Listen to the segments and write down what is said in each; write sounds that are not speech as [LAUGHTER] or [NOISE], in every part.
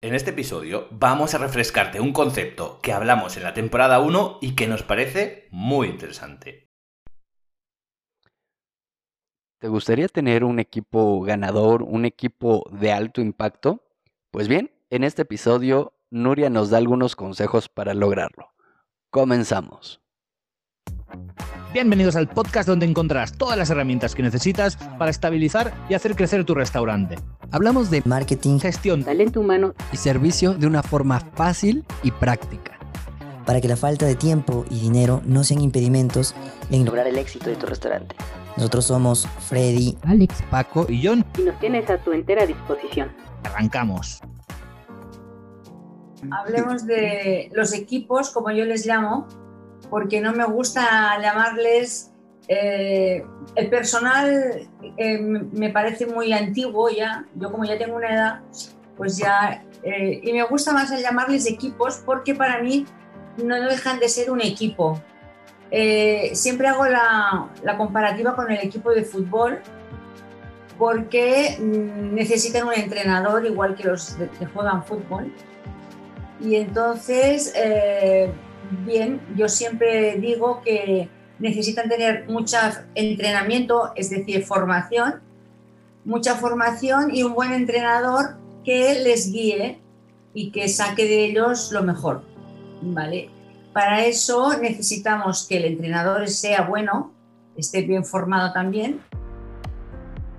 En este episodio vamos a refrescarte un concepto que hablamos en la temporada 1 y que nos parece muy interesante. ¿Te gustaría tener un equipo ganador, un equipo de alto impacto? Pues bien, en este episodio Nuria nos da algunos consejos para lograrlo. Comenzamos. Bienvenidos al podcast donde encontrarás todas las herramientas que necesitas para estabilizar y hacer crecer tu restaurante. Hablamos de marketing, Gestión, talento humano Y servicio de una forma fácil y práctica. para que la falta de tiempo y dinero no sean impedimentos en lograr el éxito de tu restaurante. Nosotros somos Freddy Alex, Paco y John. y nos tienes a tu entera disposición. Arrancamos. Hablemos de los equipos, como yo les llamo, porque no me gusta llamarles... eh, el personal eh, me parece muy antiguo ya, yo como ya tengo una edad, pues ya... eh, y me gusta más el llamarles equipos porque para mí no dejan de ser un equipo. Eh, siempre hago la, la comparativa con el equipo de fútbol porque mm, necesitan un entrenador igual que los que juegan fútbol. Y entonces, eh, bien, yo siempre digo que necesitan tener mucho entrenamiento, es decir, formación, mucha formación y un buen entrenador que les guíe y que saque de ellos lo mejor. ¿vale? Para eso necesitamos que el entrenador sea bueno, esté bien formado también,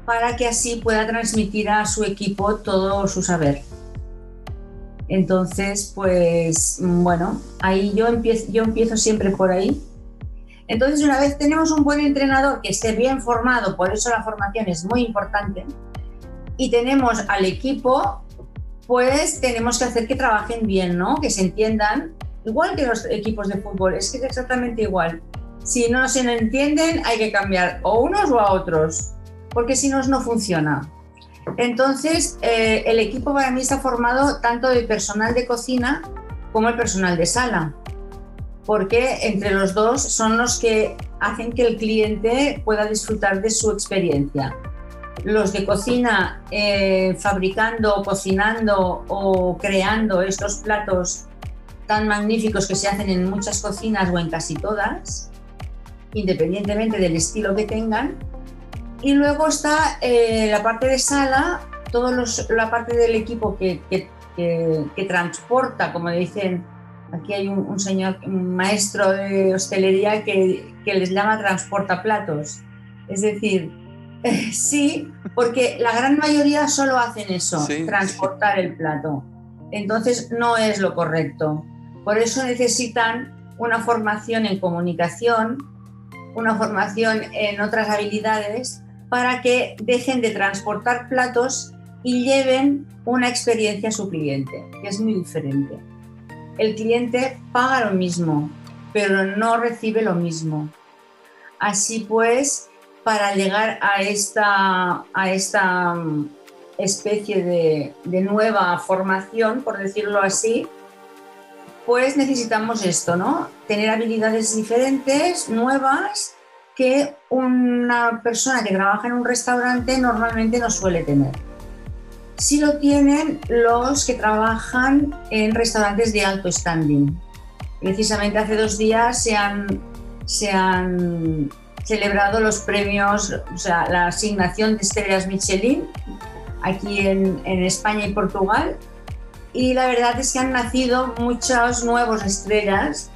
para que así pueda transmitir a su equipo todo su saber. Entonces, pues bueno, ahí yo empiezo, yo empiezo siempre por ahí. Entonces, una vez tenemos un buen entrenador que esté bien formado, por eso la formación es muy importante, y tenemos al equipo, pues tenemos que hacer que trabajen bien, ¿no? Que se entiendan, igual que los equipos de fútbol, es que es exactamente igual. Si no se entienden, hay que cambiar o unos o a otros, porque si no, no funciona. Entonces, eh, el equipo para mí está formado tanto de personal de cocina como el personal de sala, porque entre los dos son los que hacen que el cliente pueda disfrutar de su experiencia. Los de cocina eh, fabricando, cocinando o creando estos platos tan magníficos que se hacen en muchas cocinas o en casi todas, independientemente del estilo que tengan, y luego está eh, la parte de sala, los, la parte del equipo que, que, que, que transporta, como dicen, aquí hay un, un, señor, un maestro de hostelería que, que les llama transporta platos. Es decir, eh, sí, porque la gran mayoría solo hacen eso, Sí, transportar el plato. Entonces no es lo correcto. Por eso necesitan una formación en comunicación, una formación en otras habilidades para que dejen de transportar platos y lleven una experiencia a su cliente, que es muy diferente. El cliente paga lo mismo, pero no recibe lo mismo. Así pues, para llegar a esta, a esta mm, especie de, de nueva formación, por decirlo así, pues necesitamos esto, ¿no? Tener habilidades diferentes, nuevas, que una persona que trabaja en un restaurante normalmente no suele tener. Sí lo tienen los que trabajan en restaurantes de alto standing. Precisamente hace dos días se han, se han celebrado los premios, o sea, la asignación de estrellas Michelin aquí en, en España y Portugal. Y la verdad es que han nacido muchas nuevas estrellas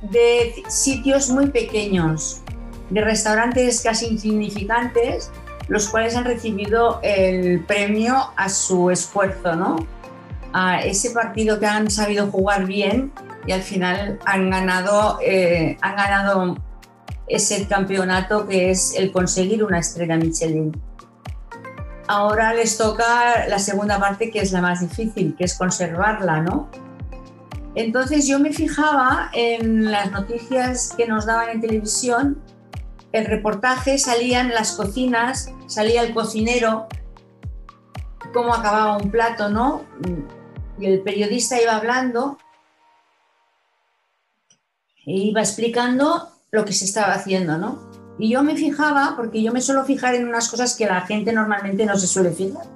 de sitios muy pequeños, de restaurantes casi insignificantes, los cuales han recibido el premio a su esfuerzo, ¿no? A ese partido que han sabido jugar bien y al final han ganado, eh, han ganado ese campeonato que es el conseguir una estrella Michelin. Ahora les toca la segunda parte que es la más difícil, que es conservarla, ¿no? Entonces yo me fijaba en las noticias que nos daban en televisión el reportaje salían las cocinas, salía el cocinero, cómo acababa un plato, ¿no? Y el periodista iba hablando e iba explicando lo que se estaba haciendo, ¿no? Y yo me fijaba, porque yo me suelo fijar en unas cosas que la gente normalmente no se suele fijar.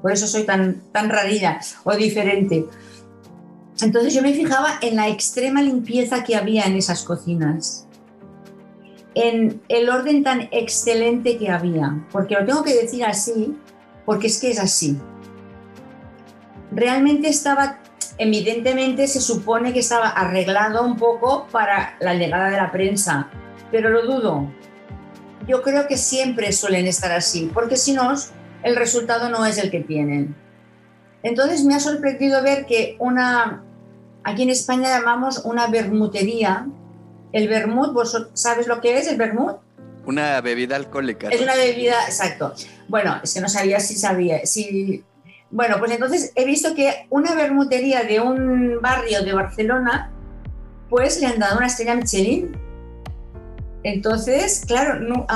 Por eso soy tan, tan rarilla o diferente. Entonces yo me fijaba en la extrema limpieza que había en esas cocinas, en el orden tan excelente que había, porque lo tengo que decir así, porque es que es así. Realmente estaba, evidentemente se supone que estaba arreglado un poco para la llegada de la prensa, pero lo dudo. Yo creo que siempre suelen estar así, porque si no, el resultado no es el que tienen. Entonces me ha sorprendido ver que una, aquí en España llamamos una bermutería, el vermut, ¿vos sabes lo que es el vermut? Una bebida alcohólica. Es una bebida, exacto. Bueno, es que no sabía si sabía, si... Bueno, pues entonces he visto que una bermutería de un barrio de Barcelona, pues le han dado una estrella Michelin. Entonces, claro, no,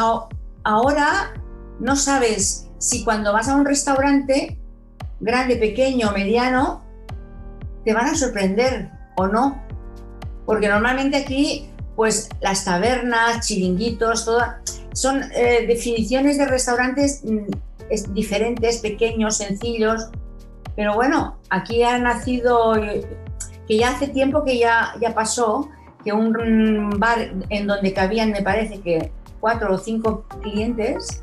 ahora no sabes si cuando vas a un restaurante, grande, pequeño, mediano, te van a sorprender o no. Porque normalmente aquí, pues las tabernas, chiringuitos, son eh, definiciones de restaurantes mm, diferentes, pequeños, sencillos. Pero bueno, aquí ha nacido, que ya hace tiempo que ya, ya pasó, que un bar en donde cabían, me parece que cuatro o cinco clientes,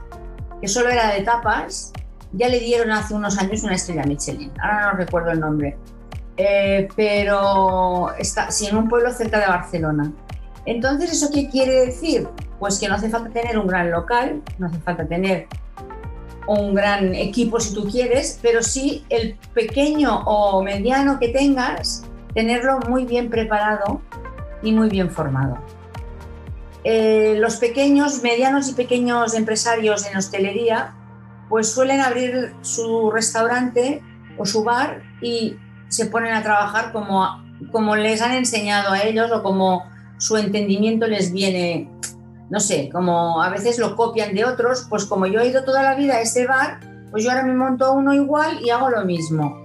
que solo era de tapas, ya le dieron hace unos años una estrella Michelin. Ahora no recuerdo el nombre. Eh, pero está, sí, en un pueblo cerca de Barcelona. Entonces, ¿eso qué quiere decir? Pues que no hace falta tener un gran local, no hace falta tener un gran equipo si tú quieres, pero sí el pequeño o mediano que tengas, tenerlo muy bien preparado y muy bien formado. Eh, los pequeños, medianos y pequeños empresarios en hostelería pues suelen abrir su restaurante o su bar y se ponen a trabajar como, como les han enseñado a ellos o como su entendimiento les viene, no sé, como a veces lo copian de otros, pues como yo he ido toda la vida a ese bar, pues yo ahora me monto uno igual y hago lo mismo.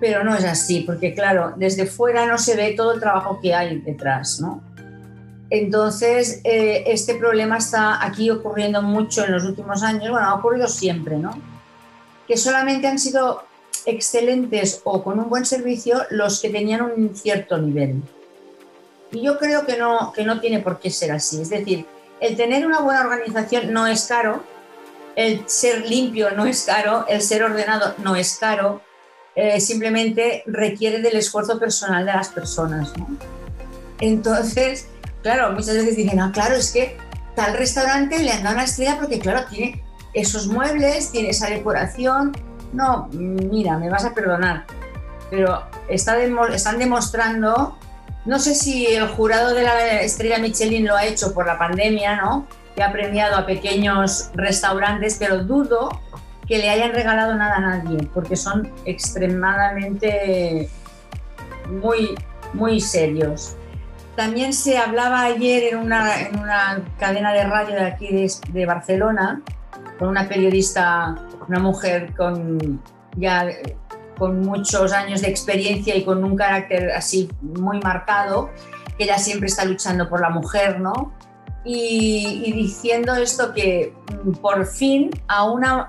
Pero no es así, porque claro, desde fuera no se ve todo el trabajo que hay detrás, ¿no? Entonces, eh, este problema está aquí ocurriendo mucho en los últimos años, bueno, ha ocurrido siempre, ¿no? Que solamente han sido excelentes o con un buen servicio los que tenían un cierto nivel. Y yo creo que no, que no tiene por qué ser así. Es decir, el tener una buena organización no es caro, el ser limpio no es caro, el ser ordenado no es caro, eh, simplemente requiere del esfuerzo personal de las personas. Entonces, claro, muchas veces dicen, ah, claro, es que tal restaurante le han una estrella porque, claro, tiene esos muebles, tiene esa decoración. No, mira, me vas a perdonar, pero está están demostrando, no sé si el jurado de la estrella Michelin lo ha hecho por la pandemia, ¿no? Que ha premiado a pequeños restaurantes, pero dudo que le hayan regalado nada a nadie, porque son extremadamente muy, muy serios. También se hablaba ayer en una, en una cadena de radio de aquí de, Barcelona con una periodista, una mujer con ya con muchos años de experiencia y con un carácter así muy marcado, que ella siempre está luchando por la mujer, ¿no? Y, y diciendo esto que mm, por fin a una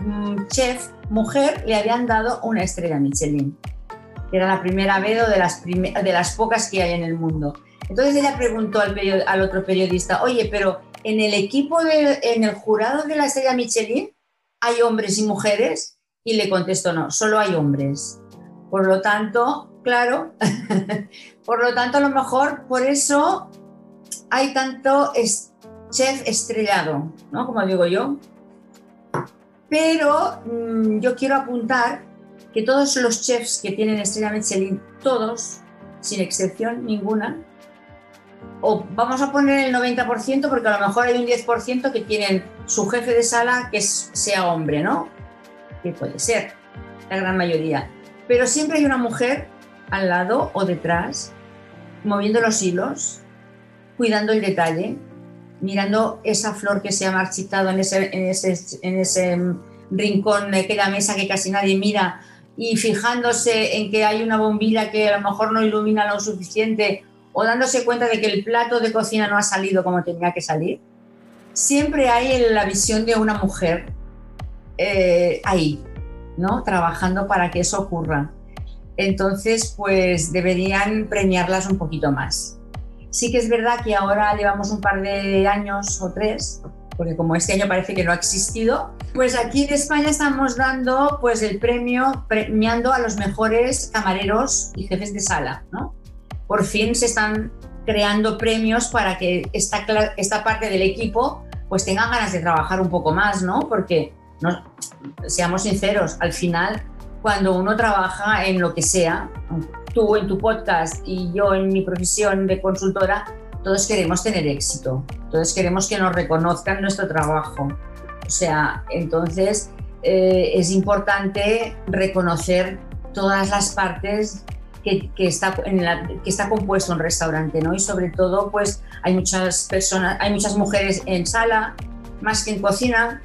mm, chef mujer le habían dado una estrella Michelin era la primera vez o de las, de las pocas que hay en el mundo. Entonces ella preguntó al, al otro periodista, oye, pero en el equipo, de, en el jurado de la estrella Michelin, ¿hay hombres y mujeres? Y le contestó, no, solo hay hombres. Por lo tanto, claro, [LAUGHS] por lo tanto, a lo mejor por eso hay tanto chef estrellado, ¿no? Como digo yo. Pero mm, yo quiero apuntar que todos los chefs que tienen estrella Michelin, todos, sin excepción ninguna, o vamos a poner el 90% porque a lo mejor hay un 10% que tienen su jefe de sala que sea hombre, ¿no? Que puede ser, la gran mayoría. Pero siempre hay una mujer al lado o detrás, moviendo los hilos, cuidando el detalle, mirando esa flor que se ha marchitado en ese, en ese, en ese rincón de aquella mesa que casi nadie mira y fijándose en que hay una bombilla que a lo mejor no ilumina lo suficiente o dándose cuenta de que el plato de cocina no ha salido como tenía que salir, siempre hay la visión de una mujer eh, ahí. ¿no? Trabajando para que eso ocurra. Entonces, pues deberían premiarlas un poquito más. Sí que es verdad que ahora llevamos un par de años o tres, porque como este año parece que no ha existido, pues aquí en España estamos dando pues el premio, premiando a los mejores camareros y jefes de sala, ¿no? Por fin se están creando premios para que esta, esta parte del equipo pues tenga ganas de trabajar un poco más, ¿no? Porque, seamos sinceros, al final, cuando uno trabaja en lo que sea, tú en tu podcast y yo en mi profesión de consultora, todos queremos tener éxito, todos queremos que nos reconozcan nuestro trabajo. O sea, entonces eh, es importante reconocer todas las partes que, está, en que está compuesto un restaurante, ¿no? Y sobre todo, pues hay muchas personas, hay muchas mujeres en sala, más que en cocina,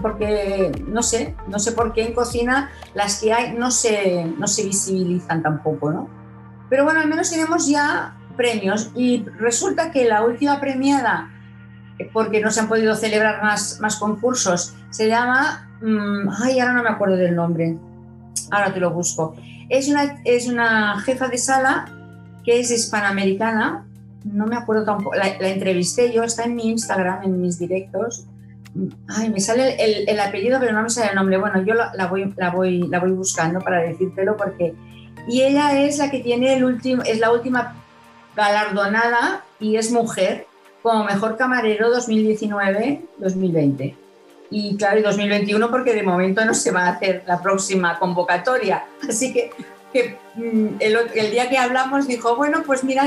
porque no sé, no sé por qué en cocina las que hay no se, no se visibilizan tampoco, ¿no? Pero bueno, al menos tenemos ya premios y resulta que la última premiada, porque no se han podido celebrar más, más concursos, se llama, mm, ay, ahora no me acuerdo del nombre, ahora te lo busco. Es una, es una jefa de sala que es hispanoamericana, no me acuerdo tampoco, la, entrevisté yo, está en mi Instagram, en mis directos. Ay, me sale el, apellido, pero no me sale el nombre. Bueno, yo la, voy, la, voy, la voy buscando para decírtelo porque... Y ella es la que tiene el último, es la última galardonada y es mujer como mejor camarero 2019-2020. Y claro, y 2021 porque de momento no se va a hacer la próxima convocatoria. Así que, que mm, el, el, día que hablamos dijo, bueno, pues mira,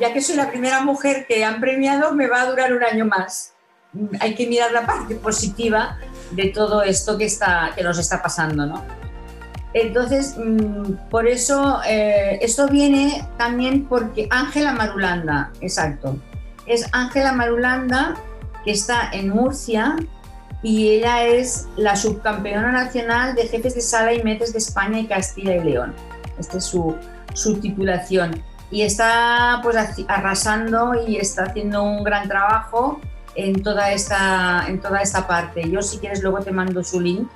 ya que soy la primera mujer que han premiado, me va a durar un año más. Hay que mirar la parte positiva de todo esto que, está, que nos está pasando, ¿no? Entonces, mm, por eso, eh, esto viene también porque Ángela Marulanda, exacto, es Ángela Marulanda que está en Murcia y ella es la subcampeona nacional de jefes de sala y metes de España y Castilla y León. Esta es su, su titulación y está pues arrasando y está haciendo un gran trabajo en toda esta, en toda esta parte. Yo si quieres luego te mando su link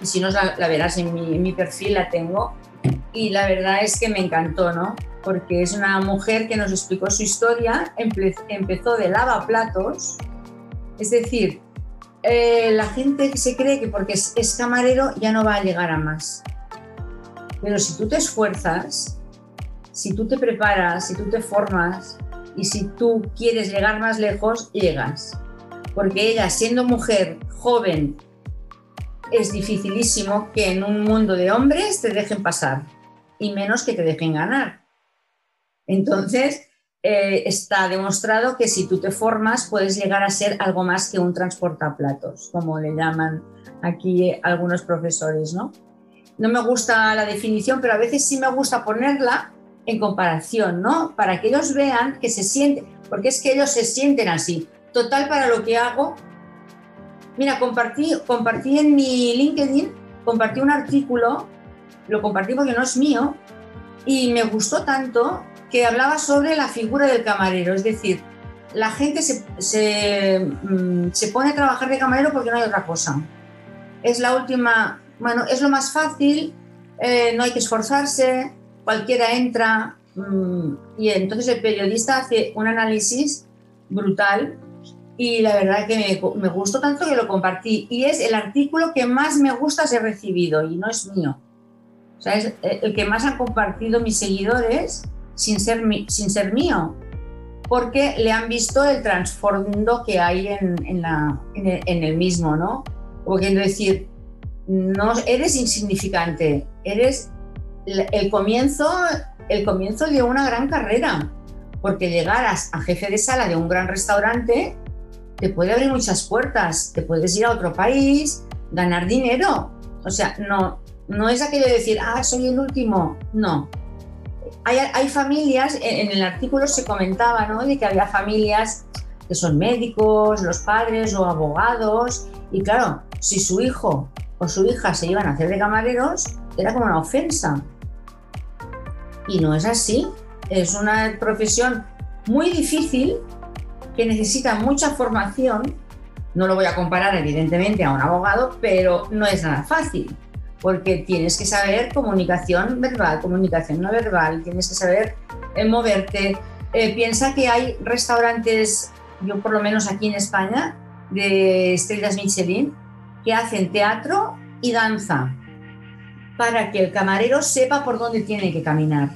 y si no la, verás en mi, en mi, perfil, la tengo. Y la verdad es que me encantó, ¿no? Porque es una mujer que nos explicó su historia, empezó de lavaplatos, es decir, eh, la gente se cree que porque es, es camarero ya no va a llegar a más. Pero si tú te esfuerzas, si tú te preparas, si tú te formas y si tú quieres llegar más lejos, llegas. Porque ella, siendo mujer joven, es dificilísimo que en un mundo de hombres te dejen pasar y menos que te dejen ganar. Entonces, eh, está demostrado que si tú te formas puedes llegar a ser algo más que un transportaplatos, como le llaman aquí algunos profesores, ¿no? No me gusta la definición, pero a veces sí me gusta ponerla en comparación, ¿no? Para que ellos vean que se sienten, porque es que ellos se sienten así. Total, para lo que hago, mira, compartí, compartí en mi LinkedIn, compartí un artículo, lo compartí porque no es mío, y me gustó tanto que hablaba sobre la figura del camarero, es decir, la gente se, se, mm, se pone a trabajar de camarero porque no hay otra cosa. Es la última, bueno, es lo más fácil, eh, no hay que esforzarse, cualquiera entra mm, y entonces el periodista hace un análisis brutal y la verdad que me, gustó tanto que lo compartí y es el artículo que más me gusta ser recibido y no es mío. O sea, es el que más han compartido mis seguidores sin ser, sin ser mío, porque le han visto el trasfondo que hay en, en, el, mismo, ¿no? Como decir, no eres insignificante, eres el comienzo, el comienzo de una gran carrera, porque llegarás a jefe de sala de un gran restaurante te puede abrir muchas puertas, te puedes ir a otro país, ganar dinero. O sea, no, no es aquello de decir, ah, soy el último. No. Hay, hay familias, en, el artículo se comentaba, ¿no? De que había familias que son médicos, los padres o abogados, y claro, si su hijo o su hija se iban a hacer de camareros, era como una ofensa. Y no es así. Es una profesión muy difícil que necesita mucha formación. No lo voy a comparar evidentemente a un abogado, pero no es nada fácil. porque tienes que saber comunicación verbal, comunicación no verbal, tienes que saber eh, moverte. Eh, piensa que hay restaurantes, yo por lo menos aquí en España, de estrellas Michelin, que hacen teatro y danza para que el camarero sepa por dónde tiene que caminar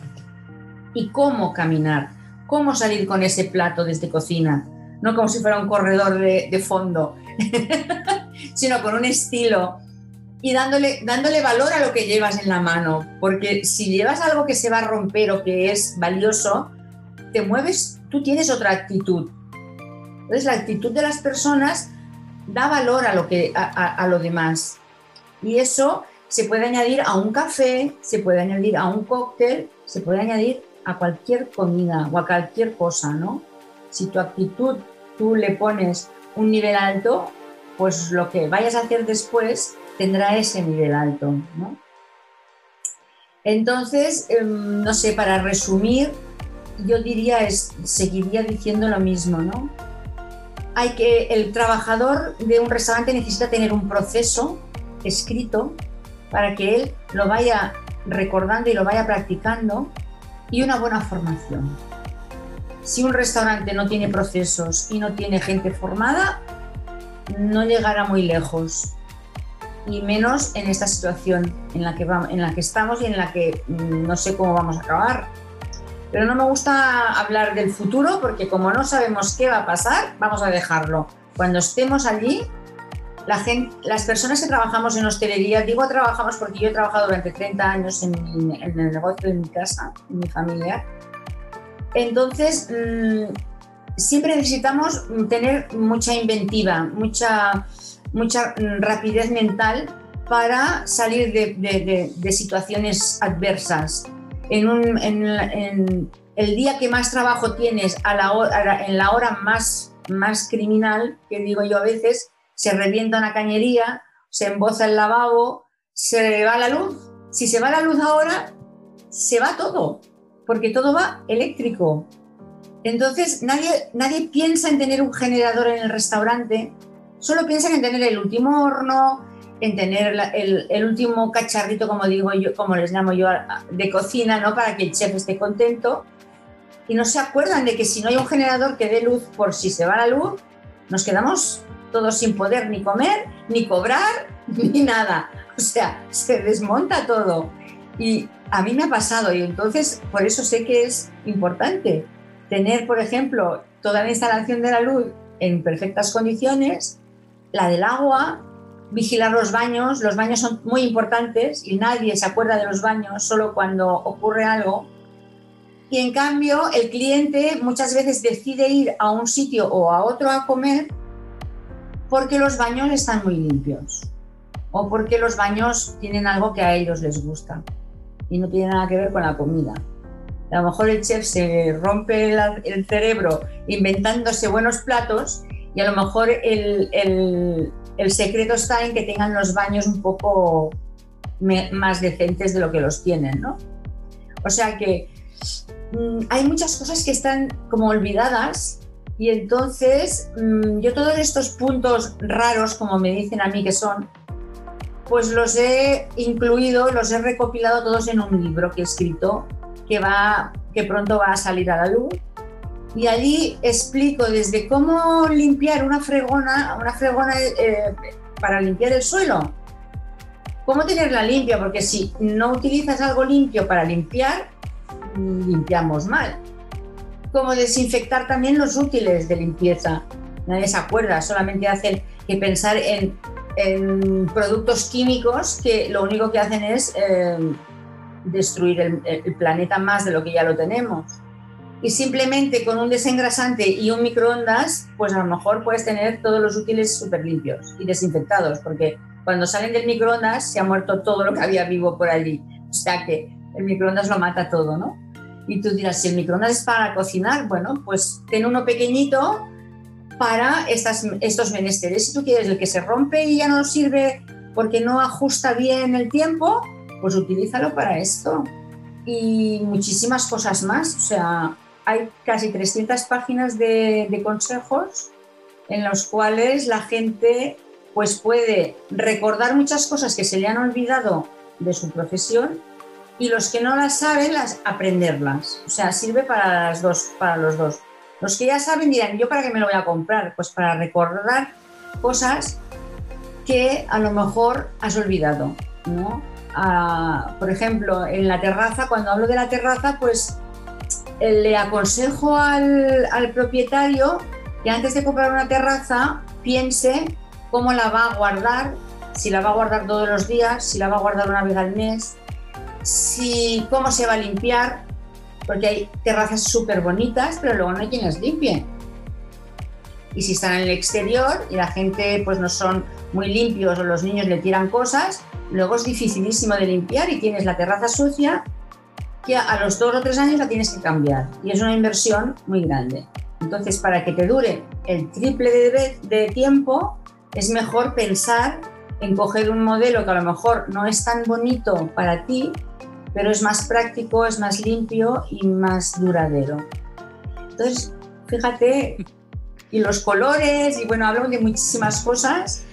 y cómo caminar, cómo salir con ese plato desde cocina, no como si fuera un corredor de, fondo, [LAUGHS] sino con un estilo y dándole, dándole valor a lo que llevas en la mano, porque si llevas algo que se va a romper o que es valioso, te mueves, tú tienes otra actitud. Entonces la actitud de las personas da valor a lo, que, a, a lo demás. Y eso se puede añadir a un café, se puede añadir a un cóctel, se puede añadir a cualquier comida o a cualquier cosa, ¿no? Si tu actitud tú le pones un nivel alto, pues lo que vayas a hacer después tendrá ese nivel alto, ¿no? Entonces, em, no sé, para resumir, yo diría, es, seguiría diciendo lo mismo, ¿no? Hay que, el trabajador de un restaurante necesita tener un proceso escrito para que él lo vaya recordando y lo vaya practicando y una buena formación. Si un restaurante no tiene procesos y no tiene gente formada, no llegará muy lejos y menos en esta situación en la que, vamos, en la que estamos y en la que mm, no sé cómo vamos a acabar. Pero no me gusta hablar del futuro porque como no sabemos qué va a pasar, vamos a dejarlo. Cuando estemos allí, la las personas que trabajamos en hostelería, digo trabajamos porque yo he trabajado durante 30 años en, el negocio de mi casa, en mi familia. Entonces, mmm, siempre necesitamos tener mucha inventiva, mucha mucha mm, rapidez mental para salir de, situaciones adversas. En, un, en, el día que más trabajo tienes, a la hora, en la hora más, más criminal, que digo yo a veces, se revienta una cañería, se emboza el lavabo, se va la luz. Si se va la luz ahora, se va todo, porque todo va eléctrico. Entonces, nadie, nadie piensa en tener un generador en el restaurante solo piensan en tener el último horno, en tener el, el, último cacharrito, como digo yo, como les llamo yo, de cocina, ¿no? Para que el chef esté contento. Y no se acuerdan de que si no hay un generador que dé luz por si se va la luz, nos quedamos todos sin poder ni comer, ni cobrar, [LAUGHS] ni nada. O sea, se desmonta todo. Y a mí me ha pasado y entonces por eso sé que es importante tener, por ejemplo, toda la instalación de la luz en perfectas condiciones la del agua, vigilar los baños. Los baños son muy importantes y nadie se acuerda de los baños solo cuando ocurre algo. Y en cambio, el cliente muchas veces decide ir a un sitio o a otro a comer porque los baños están muy limpios o porque los baños tienen algo que a ellos les gusta y no tiene nada que ver con la comida. A lo mejor el chef se rompe el cerebro inventándose buenos platos y a lo mejor el, el, secreto está en que tengan los baños un poco más decentes de lo que los tienen, ¿no? O sea que mmm, hay muchas cosas que están como olvidadas y entonces mmm, yo todos estos puntos raros, como me dicen a mí que son, pues los he incluido, los he recopilado todos en un libro que he escrito que, va, que pronto va a salir a la luz y allí explico desde cómo limpiar una fregona, una fregona eh, para limpiar el suelo, cómo tenerla limpia, porque si no utilizas algo limpio para limpiar, limpiamos mal. Cómo desinfectar también los útiles de limpieza. Nadie se acuerda, solamente hacen que pensar en, en productos químicos que lo único que hacen es eh, destruir el, el planeta más de lo que ya lo tenemos y simplemente con un desengrasante y un microondas, pues a lo mejor puedes tener todos los útiles súper limpios y desinfectados, porque cuando salen del microondas se ha muerto todo lo que había vivo por allí. O sea que el microondas lo mata todo, ¿no? Y tú dirás, si el microondas es para cocinar, bueno, pues ten uno pequeñito para estas, estos menesteres. Si tú quieres el que se rompe y ya no sirve porque no ajusta bien el tiempo, pues utilízalo para esto. Y muchísimas cosas más. O sea, hay casi 300 páginas de, de, consejos en los cuales la gente pues puede recordar muchas cosas que se le han olvidado de su profesión y los que no las saben, las aprenderlas. O sea, sirve para, las dos, para los dos. Los que ya saben dirán, ¿yo para qué me lo voy a comprar? Pues para recordar cosas que a lo mejor has olvidado, ¿no? Ah, por ejemplo, en la terraza, cuando hablo de la terraza, pues eh, le aconsejo al, al propietario que antes de comprar una terraza piense cómo la va a guardar, si la va a guardar todos los días, si la va a guardar una vez al mes, si cómo se va a limpiar, porque hay terrazas súper bonitas, pero luego no hay quien las limpie. Y si están en el exterior y la gente pues no son muy limpios o los niños le tiran cosas, luego es dificilísimo de limpiar y tienes la terraza sucia que a los dos o tres años la tienes que cambiar y es una inversión muy grande. Entonces, para que te dure el triple de, de tiempo, es mejor pensar en coger un modelo que a lo mejor no es tan bonito para ti, pero es más práctico, es más limpio y más duradero. Entonces, fíjate, y los colores, y bueno, hablo de muchísimas cosas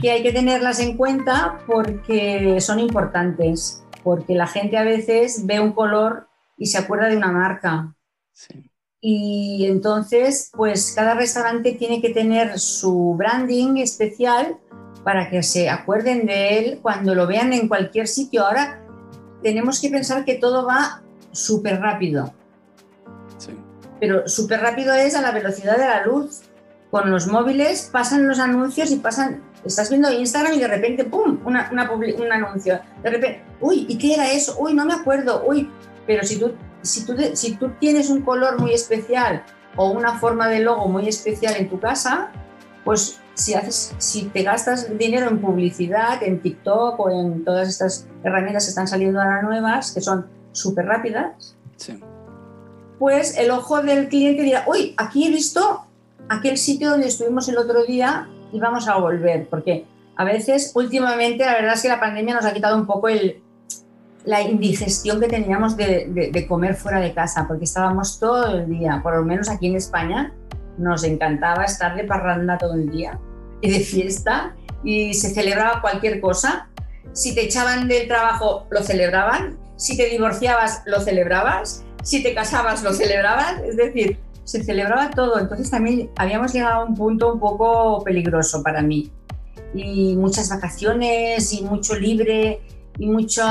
que hay que tenerlas en cuenta porque son importantes, porque la gente a veces ve un color y se acuerda de una marca. Y entonces, pues cada restaurante tiene que tener su branding especial para que se acuerden de él cuando lo vean en cualquier sitio. Ahora tenemos que pensar que todo va súper rápido. Pero súper rápido es a la velocidad de la luz. Con los móviles pasan los anuncios y pasan, estás viendo Instagram y de repente, ¡pum!, una, un anuncio. De repente, uy, ¿y qué era eso? Uy, no me acuerdo, uy. Pero si tú, si tú, si tú tienes un color muy especial o una forma de logo muy especial en tu casa, pues si, haces, si te gastas dinero en publicidad, en TikTok o en todas estas herramientas que están saliendo ahora nuevas, que son súper rápidas, pues el ojo del cliente dirá, uy, aquí he visto aquel sitio donde estuvimos el otro día y vamos a volver, porque a veces últimamente la verdad es que la pandemia nos ha quitado un poco el, la indigestión que teníamos de, de comer fuera de casa, porque estábamos todo el día, por lo menos aquí en España, nos encantaba estar de parranda todo el día y de fiesta y se celebraba cualquier cosa. Si te echaban del trabajo, lo celebraban. Si te divorciabas, lo celebrabas. Si te casabas, lo celebrabas. Es decir, se celebraba todo. Entonces también habíamos llegado a un punto un poco peligroso para mí. Y muchas vacaciones y mucho libre y mucho,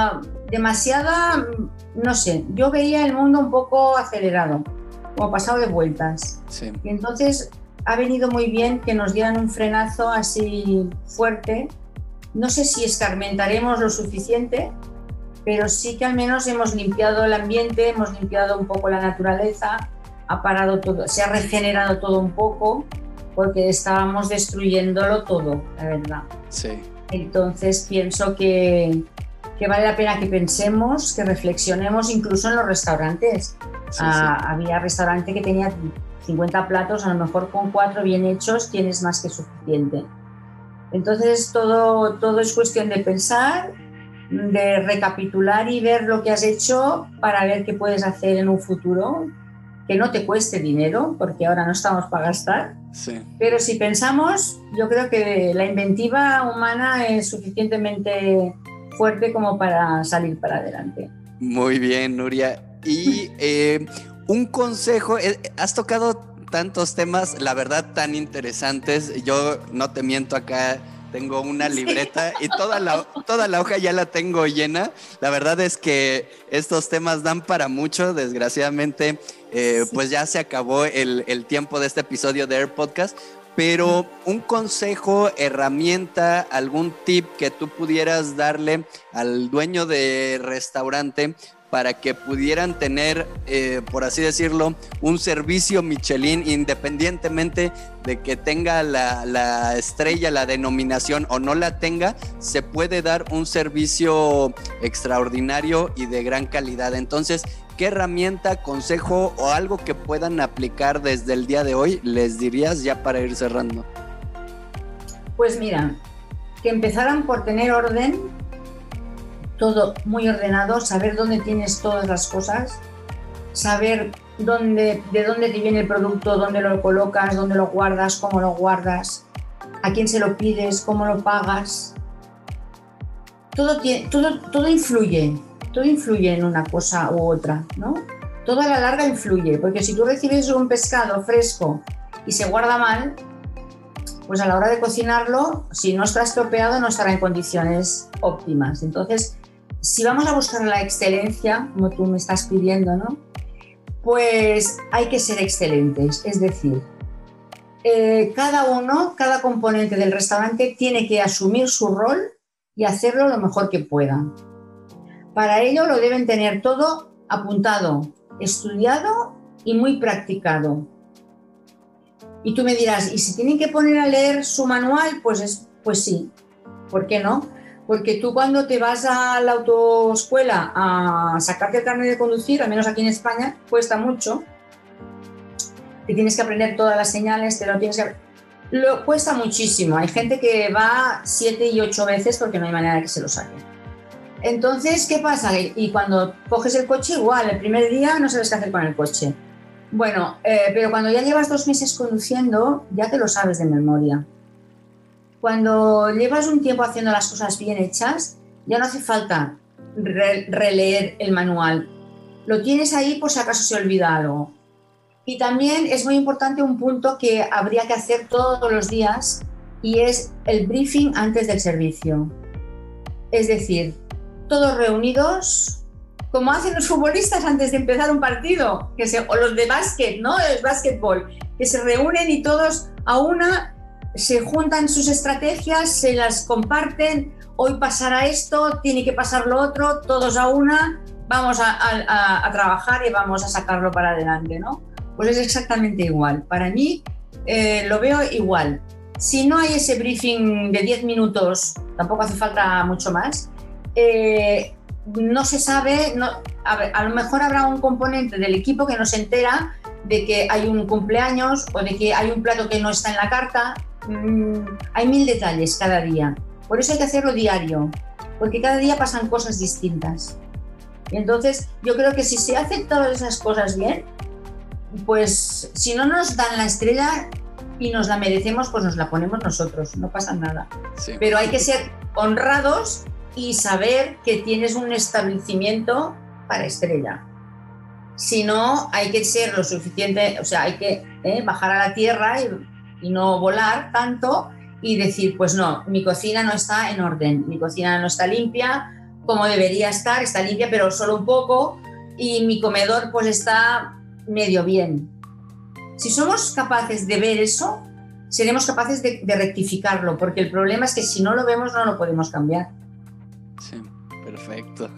demasiada, no sé, yo veía el mundo un poco acelerado como pasado de vueltas. Y entonces ha venido muy bien que nos dieran un frenazo así fuerte. No sé si escarmentaremos lo suficiente, pero sí que al menos hemos limpiado el ambiente, hemos limpiado un poco la naturaleza, ha parado todo, se ha regenerado todo un poco, porque estábamos destruyéndolo todo, la verdad. Sí. Entonces pienso que, que vale la pena que pensemos, que reflexionemos incluso en los restaurantes. Ah, había restaurante que tenía 50 platos, a lo mejor con cuatro bien hechos tienes más que suficiente. Entonces todo, todo es cuestión de pensar, de recapitular y ver lo que has hecho para ver qué puedes hacer en un futuro, que no te cueste dinero, porque ahora no estamos para gastar. Pero si pensamos, yo creo que la inventiva humana es suficientemente fuerte como para salir para adelante. Muy bien, Nuria. Y eh, un consejo, eh, has tocado tantos temas, la verdad, tan interesantes. Yo no te miento acá. Tengo una libreta y toda la, toda la hoja ya la tengo llena. La verdad es que estos temas dan para mucho. Desgraciadamente, eh, pues ya se acabó el, el tiempo de este episodio de Air Podcast pero un consejo, herramienta, algún tip que tú pudieras darle al dueño de restaurante para que pudieran tener, eh, por así decirlo, un servicio Michelin independientemente de que tenga la, estrella, la denominación o no la tenga, se puede dar un servicio extraordinario y de gran calidad. Entonces, ¿qué herramienta, consejo o algo que puedan aplicar desde el día de hoy les dirías ya para ir cerrando? Pues mira, que empezaran por tener orden todo muy ordenado, saber dónde tienes todas las cosas, saber dónde, de dónde te viene el producto, dónde lo colocas, dónde lo guardas, cómo lo guardas, a quién se lo pides, cómo lo pagas. todo, todo, todo influye, todo influye en una cosa u otra, ¿no? Todo a la larga influye, porque si tú recibes un pescado fresco y se guarda mal, pues a la hora de cocinarlo, si no está estropeado, no estará en condiciones óptimas. Entonces, si vamos a buscar la excelencia, como tú me estás pidiendo, ¿no? Pues hay que ser excelentes, es decir, eh, cada uno, cada componente del restaurante tiene que asumir su rol y hacerlo lo mejor que pueda. Para ello lo deben tener todo apuntado, estudiado y muy practicado. Y tú me dirás, ¿y si tienen que poner a leer su manual? Pues, es, pues sí, ¿por qué no? Porque tú cuando te vas a la autoescuela a sacarte el carnet de conducir, al menos aquí en España, cuesta mucho. Te tienes que aprender todas las señales, te lo tienes que... Lo cuesta muchísimo. Hay gente que va siete y ocho veces porque no hay manera de que se lo saquen. Entonces, ¿qué pasa? Y cuando coges el coche, igual, el primer día no sabes qué hacer con el coche. Bueno, eh, pero cuando ya llevas dos meses conduciendo, ya te lo sabes de memoria. Cuando llevas un tiempo haciendo las cosas bien hechas, ya no hace falta releer el manual. Lo tienes ahí por si acaso se olvida algo. Y también es muy importante un punto que habría que hacer todos los días y es el briefing antes del servicio. Es decir, todos reunidos, como hacen los futbolistas antes de empezar un partido, que se, o los de básquet, ¿no? El básquetbol, que se reúnen y todos a una se juntan sus estrategias, se las comparten, hoy pasará esto, tiene que pasar lo otro, todos a una, vamos a, trabajar y vamos a sacarlo para adelante, ¿no? Pues es exactamente igual. Para mí eh, lo veo igual. Si no hay ese briefing de 10 minutos, tampoco hace falta mucho más, eh, no se sabe, no, a, lo mejor habrá un componente del equipo que no se entera de que hay un cumpleaños o de que hay un plato que no está en la carta. Mm, hay mil detalles cada día. Por eso hay que hacerlo diario, porque cada día pasan cosas distintas. entonces yo creo que si se hacen todas esas cosas bien, pues si no nos dan la estrella y nos la merecemos, pues nos la ponemos nosotros, no pasa nada. Pero hay que ser honrados y saber que tienes un establecimiento para estrella. Si no, hay que ser lo suficiente, o sea, hay que eh, bajar a la tierra y, no volar tanto y decir, pues no, mi cocina no está en orden, mi cocina no está limpia como debería estar, está limpia pero solo un poco y mi comedor pues está medio bien. Si somos capaces de ver eso, seremos capaces de rectificarlo, porque el problema es que si no lo vemos no lo podemos cambiar. Sí, perfecto.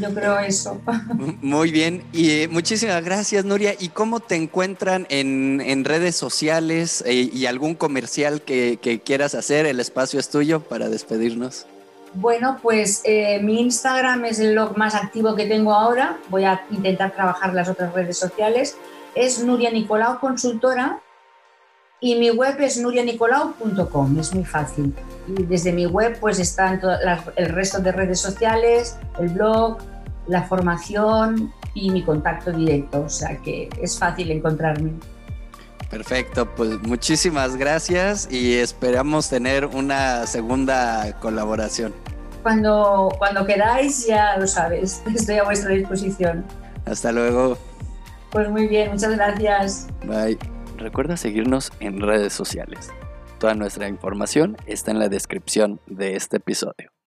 Yo creo eso. [LAUGHS] Muy bien, y eh, muchísimas gracias, Nuria. ¿Y cómo te encuentran en, redes sociales eh, y algún comercial que, quieras hacer? El espacio es tuyo para despedirnos. Bueno, pues eh, mi Instagram es el blog más activo que tengo ahora. Voy a intentar trabajar las otras redes sociales. Es Nuria Nicolau Consultora y mi web es nurianicolau.com, es muy fácil. Y desde mi web pues están el resto de redes sociales, el blog, la formación y mi contacto directo, o sea que es fácil encontrarme. Perfecto, pues muchísimas gracias y esperamos tener una segunda colaboración. Cuando, cuando queráis, ya lo sabes, [LAUGHS] estoy a vuestra disposición. Hasta luego. Pues muy bien, muchas gracias. Bye. Recuerda seguirnos en redes sociales. Toda nuestra información está en la descripción de este episodio.